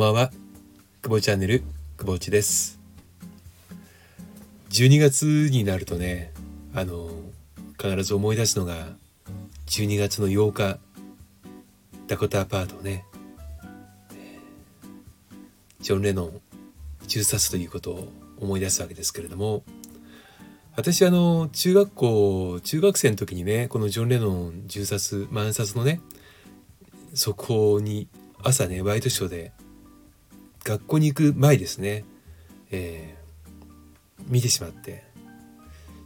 ばんは。久保チャンネル久保内です。12月になるとねあの必ず思い出すのが12月の8日ダコタアパートねジョン・レノン銃殺ということを思い出すわけですけれども私あの中学校中学生の時にねこのジョン・レノン銃殺暗殺のね速報に朝ねワイドショーで学校に行く前ですね、えー、見てしまって。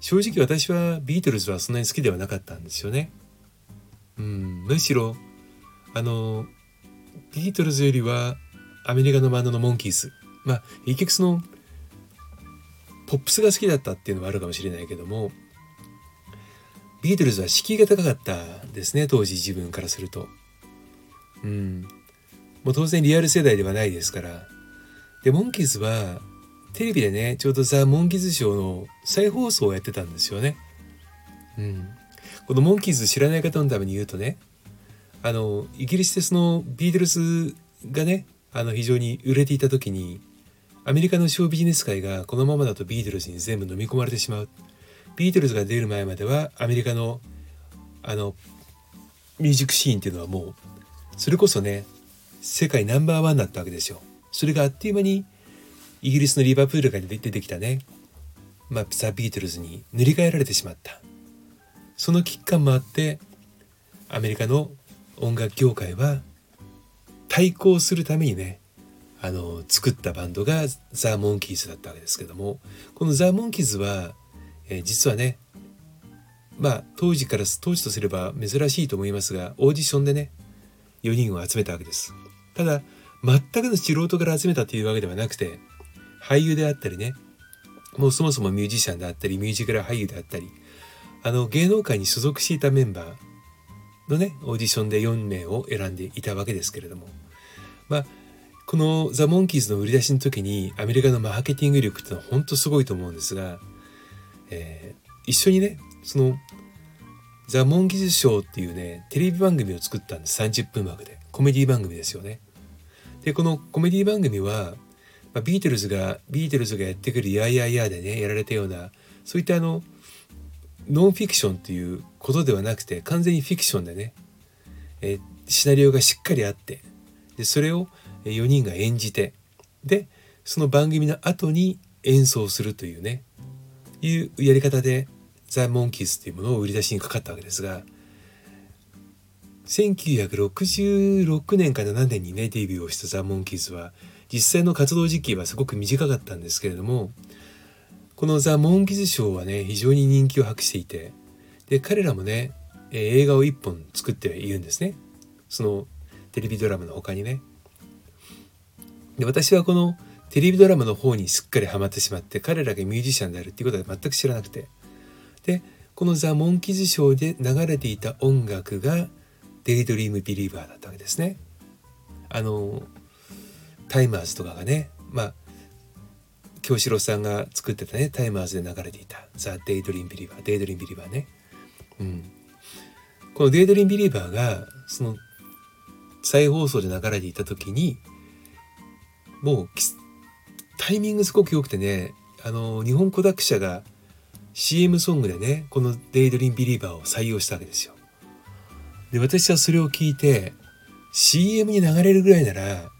正直私はビートルズはそんなに好きではなかったんですよね。うん、むしろあのビートルズよりはアメリカのバンドのモンキーズ。まあ結局そのポップスが好きだったっていうのはあるかもしれないけどもビートルズは敷居が高かったですね当時自分からすると。うん、もう当然リアル世代ではないですから。で、モンキーズはテレビでね、ちょうどザ・モンキーズショーの再放送をやってたんですよね。うん。このモンキーズ知らない方のために言うとね、あの、イギリスでそのビートルズがね、あの非常に売れていた時に、アメリカのショービジネス界がこのままだとビートルズに全部飲み込まれてしまう。ビートルズが出る前まではアメリカのあのミュージックシーンっていうのはもうそれこそね世界ナンバーワンだったわけですよ。それがあっという間にイギリスのリバプールから出てきたね、まあ、ザ・ビートルズに塗り替えられてしまったその危機感もあってアメリカの音楽業界は対抗するためにねあの作ったバンドがザ・モンキーズだったわけですけどもこのザ・モンキーズは、えー、実はねまあ当時から当時とすれば珍しいと思いますがオーディションでね4人を集めたわけです。ただ、全くの素人から集めたというわけではなくて、俳優であったりね、もうそもそもミュージシャンであったり、ミュージカル俳優であったり、あの芸能界に所属していたメンバーのね、オーディションで4名を選んでいたわけですけれども、まあ、このザ・モンキーズの売り出しの時にアメリカのマーケティング力ってのは本当すごいと思うんですが、えー、一緒にね、そのザ・モンキズショーっていうね、テレビ番組を作ったんです。30分枠で。コメディ番組ですよね。で、このコメディ番組は、まあ、ビートルズが、ビートルズがやってくるやいやいやでね、やられたような、そういったあの、ノンフィクションっていうことではなくて、完全にフィクションでね、えシナリオがしっかりあって、で、それを4人が演じて、で、その番組の後に演奏するというね、いうやり方でザ・モンキーズっていうものを売り出しにかかったわけですが1966年か7年にねデビューをしたザ・モンキーズは実際の活動時期はすごく短かったんですけれどもこのザ・モンキーズショーはね非常に人気を博していてで彼らもね映画を一本作っているんですね。そのテレビドラマの他にね。で私はこのテレビドラマの方にすっかりハマってしまって彼らがミュージシャンであるっていうことは全く知らなくてでこのザ・モンキーズショーで流れていた音楽がデイドリーム・ビリーバーだったわけですね。あのタイマーズとかがねまあ清志郎さんが作ってたねタイマーズで流れていたザ・デイドリーム・ビリーバーデイドリーム・ビリーバーね。うん、この Daydream Believer がその再放送で流れていた時にもうタイミングすごく良くてねあの日本コダック社が CM ソングでねこの「Daydream Believer」を採用したわけですよ。で私はそれを聞いて CM に流れるぐらいなら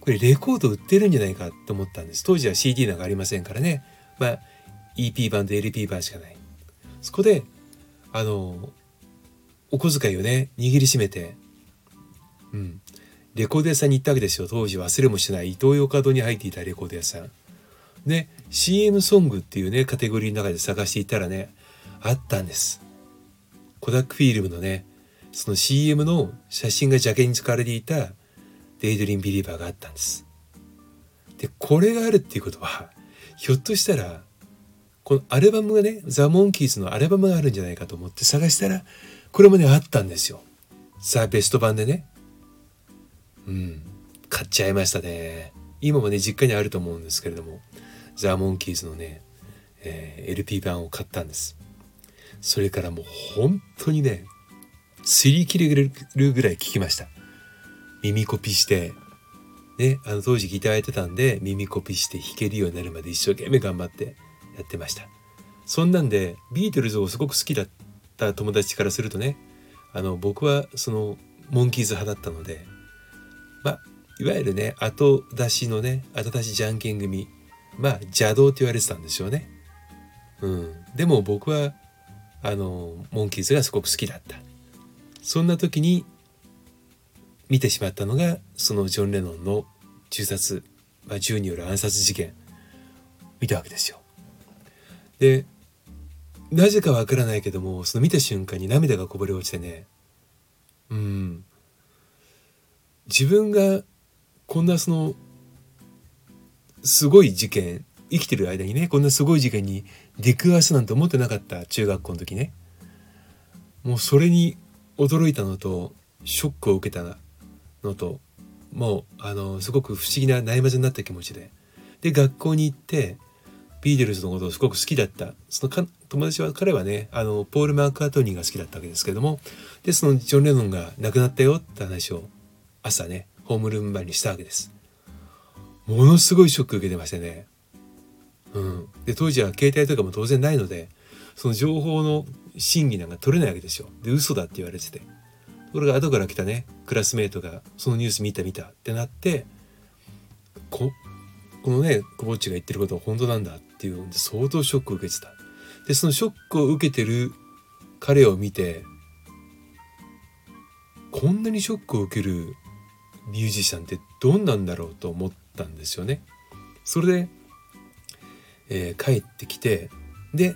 これレコード売ってるんじゃないかと思ったんです。当時は CD なんかありませんからね。まあ EP 版と LP 版しかない。そこであのお小遣いをね握りしめてうんレコード屋さんに行ったわけですよ。当時忘れもしないイトーヨーカドーに入っていたレコード屋さん。ね CM ソングっていうねカテゴリーの中で探していたらねあったんです。コダックフィルムのねその CM の写真がジャケに使われていたデイドリンビリーバーがあったんです。でこれがあるっていうことはひょっとしたらこのアルバムがねザ・モンキーズのアルバムがあるんじゃないかと思って探したらこれもねあったんですよ。さあベスト版でね。うん買っちゃいましたね。今もね実家にあると思うんですけれども。ザ・モンキーズのね、えー、LP 版を買ったんです。それからもう本当にね、擦り切れるぐらい聞きました。耳コピして、ね、あの当時ギターやってたんで耳コピして弾けるようになるまで一生懸命頑張ってやってましたそんなんでビートルズをすごく好きだった友達からするとねあの僕はそのモンキーズ派だったのでまあいわゆるね後出しのね後出しじゃんけん組まあ邪道って言われてたんですよね。うん。でも僕はあのモンキーズがすごく好きだった。そんな時に見てしまったのがそのジョン・レノンの銃殺、まあ、銃による暗殺事件。見たわけですよ。でなぜかわからないけどもその見た瞬間に涙がこぼれ落ちてね。うん。自分がこんなそのすごい事件生きてる間にねこんなすごい事件に出くわすなんて思ってなかった中学校の時ね。もうそれに驚いたのとショックを受けたのともうあのすごく不思議な悩まずになった気持ちで。で学校に行ってビートルズのことをすごく好きだった。その友達は彼はねあのポール・マーカートニーが好きだったわけですけども。でそのジョン・レノンが亡くなったよって話を朝ねホームルーム前にしたわけです。ものすごいショック受けてましてね。うん。で当時は携帯とかも当然ないのでその情報の真偽なんか取れないわけですよ。で嘘だって言われてて。とこれが後から来たねクラスメートがそのニュース見た見たってなってここのね久保っちが言ってることは本当なんだっていうので相当ショックを受けてた。でそのショックを受けてる彼を見てこんなにショックを受けるミュージシャンってどんなんだろうと思ったんですよね。それで、えー、帰ってきてで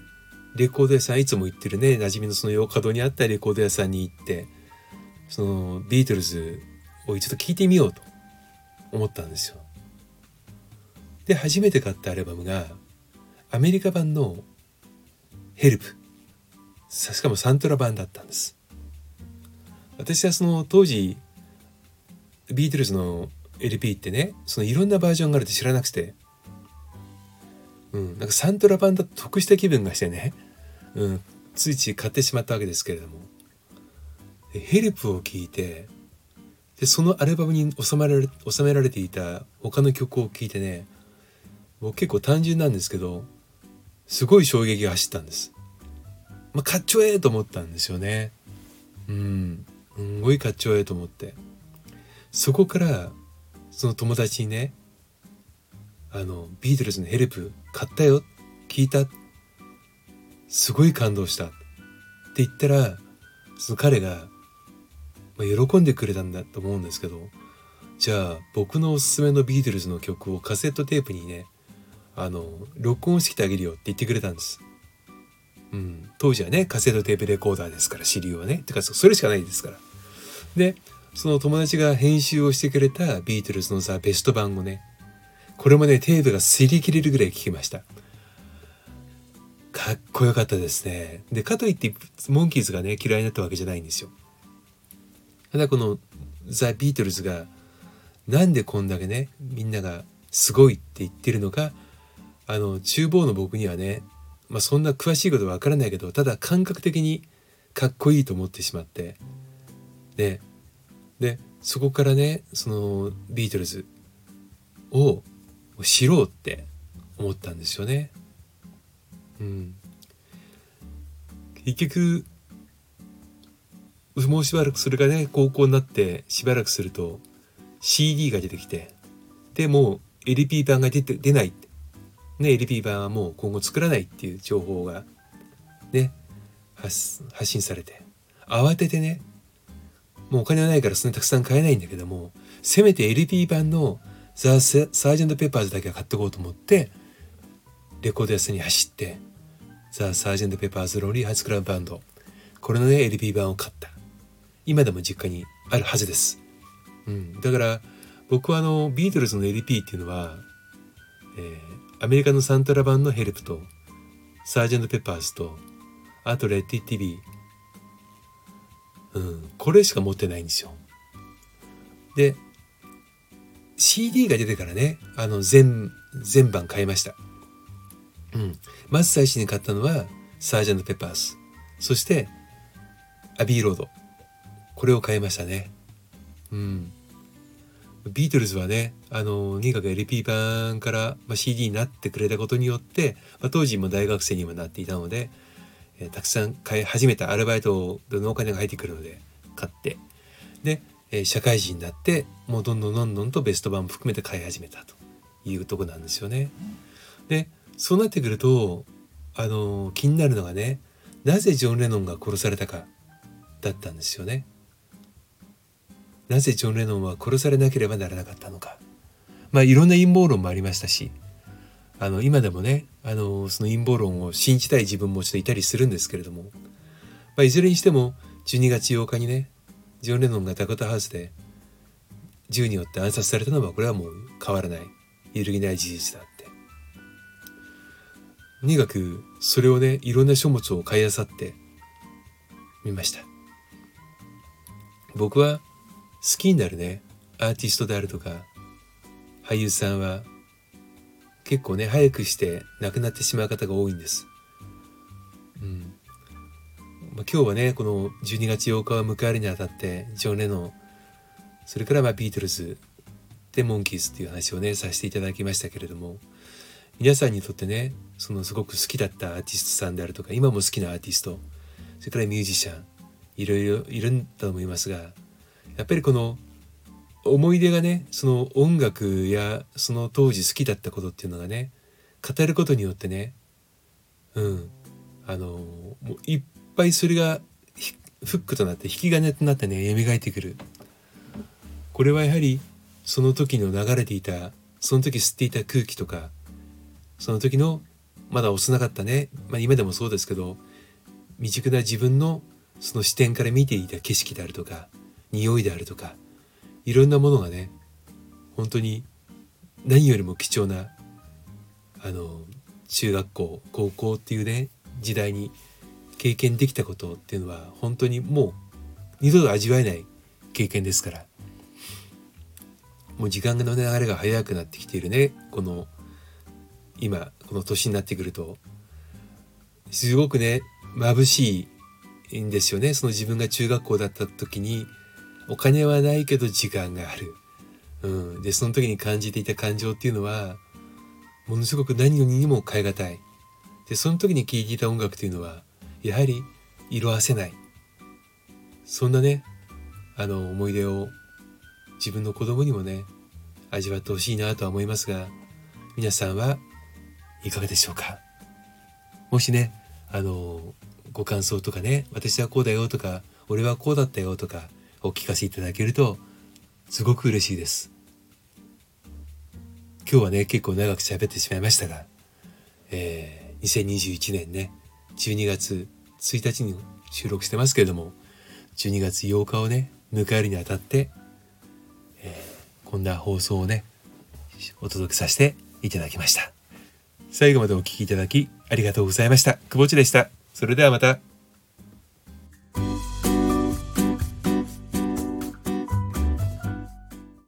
レコード屋さんいつも行ってるね馴染みのその洋華堂にあったレコード屋さんに行ってそのビートルズを一度聴いてみようと思ったんですよ。で初めて買ったアルバムがアメリカ版の「ヘルプ」しかもサントラ版だったんです。私はその当時ビートルズの LP ってねそのいろんなバージョンがあるって知らなくて、うん、なんかサントラ版だと得した気分がしてね、うん、ついつい買ってしまったわけですけれどもヘルプを聴いてでそのアルバムに収められ収められていた他の曲を聴いてね僕結構単純なんですけどすごい衝撃が走ったんです。まあ、かっちょええと思ったんですよね。うん、すごいかっちょええと思って。そこからその友達にねあのビートルズのヘルプ買ったよ聞いたすごい感動したって言ったらその彼がまあ、喜んでくれたんだと思うんですけどじゃあ僕のおすすめのビートルズの曲をカセットテープにねあの録音してきてあげるよって言ってくれたんです。うん、当時はねカセットテープレコーダーですから主流はねてかそれしかないですから。でその友達が編集をしてくれたビートルズのさベスト版をねこれもねテープが擦り切れるぐらい聴きました。かっこよかったですね。でかといってモンキーズがね嫌いになったわけじゃないんですよ。ただこのザ・ビートルズがなんでこんだけねみんながすごいって言ってるのかあの厨房の僕にはね、まあ、そんな詳しいことは分からないけどただ感覚的にかっこいいと思ってしまってででそこからねそのビートルズを知ろうって思ったんですよね。うん、結局もうしばらくそれがね高校になってしばらくすると CD が出てきてでもう LP 版が出て出ないね LP 版はもう今後作らないっていう情報がね発信されて慌ててねもうお金はないからそんなにたくさん買えないんだけどもせめて LP 版のザ・ Sgt. Pepper's だけは買っておこうと思ってレコード屋さんに走ってザ・ Sgt. Pepper's Lonely Hearts Club Band これのね LP 版を買った今でも実家にあるはずです。うん、だから僕はあのビートルズの LP っていうのは、えー、アメリカのサントラ版のヘルプとサージェント・ペッパーズとあとレッティ・ティビー、うん、これしか持ってないんですよ。で CD が出てからねあの全全版買いました。うん、まず最初に買ったのはサージェント・ペッパーズそしてアビーロードこれを買いましたね。うん。ビートルズはねあのとにかく LP 版から、ま、CD になってくれたことによって、まあ、当時も大学生にもなっていたので、え、たくさん買い始めたアルバイトのお金が入ってくるので買ってで、え、社会人になってもうどんどんどんどんとベスト版も含めて買い始めたというとこなんですよね。でそうなってくるとあの気になるのがねなぜジョン・レノンが殺されたかだったんですよね。なぜジョン・レノンは殺されなければならなかったのか。まあいろんな陰謀論もありましたしあの今でもねあのその陰謀論を信じたい自分もちょっといたりするんですけれども、まあ、いずれにしても12月8日にねジョン・レノンがダコタハウスで銃によって暗殺されたのはこれはもう変わらない。揺るぎない事実だって。とにかくそれをねいろんな書物を買い漁ってみました。僕は好きになるねアーティストであるとか俳優さんは結構ね早くして亡くなってしまう方が多いんです。うんまあ、今日はねこの12月8日を迎えるにあたってジョン・レノンそれからまあビートルズでモンキーズっていう話をねさせていただきましたけれども皆さんにとってねそのすごく好きだったアーティストさんであるとか今も好きなアーティストそれからミュージシャンいろいろいるんだと思いますがやっぱりこの思い出がねその音楽やその当時好きだったことっていうのがね語ることによってねうんあのもういっぱいそれがフックとなって引き金となってね蘇ってくる。これはやはりその時の流れていたその時吸っていた空気とかその時のまだ幼かったね、まあ、今でもそうですけど未熟な自分のその視点から見ていた景色であるとか匂いであるとかいろんなものがね本当に何よりも貴重なあの中学校高校っていうね時代に経験できたことっていうのは本当にもう二度と味わえない経験ですから。もう時間の流れが早くなってきているね。この今この年になってくると。すごくね眩しいんですよね。その自分が中学校だった時にお金はないけど時間がある。うん。で、その時に感じていた感情っていうのは、ものすごく何よりにも変え難い。で、その時に聴いていた音楽というのは、やはり色あせない。そんなね、あの思い出を自分の子供にもね、味わってほしいなとは思いますが、皆さんはいかがでしょうか？もしね、あの、ご感想とかね、私はこうだよとか、俺はこうだったよとか、お聞かせいただけるとすごく嬉しいです。今日はね結構長く喋ってしまいましたが、えー、2021年ね12月1日に収録してますけれども12月8日をね迎えるにあたって、えー、こんな放送をねお届けさせていただきました。最後までお聴きいただきありがとうございました。久保地でした。それではまた。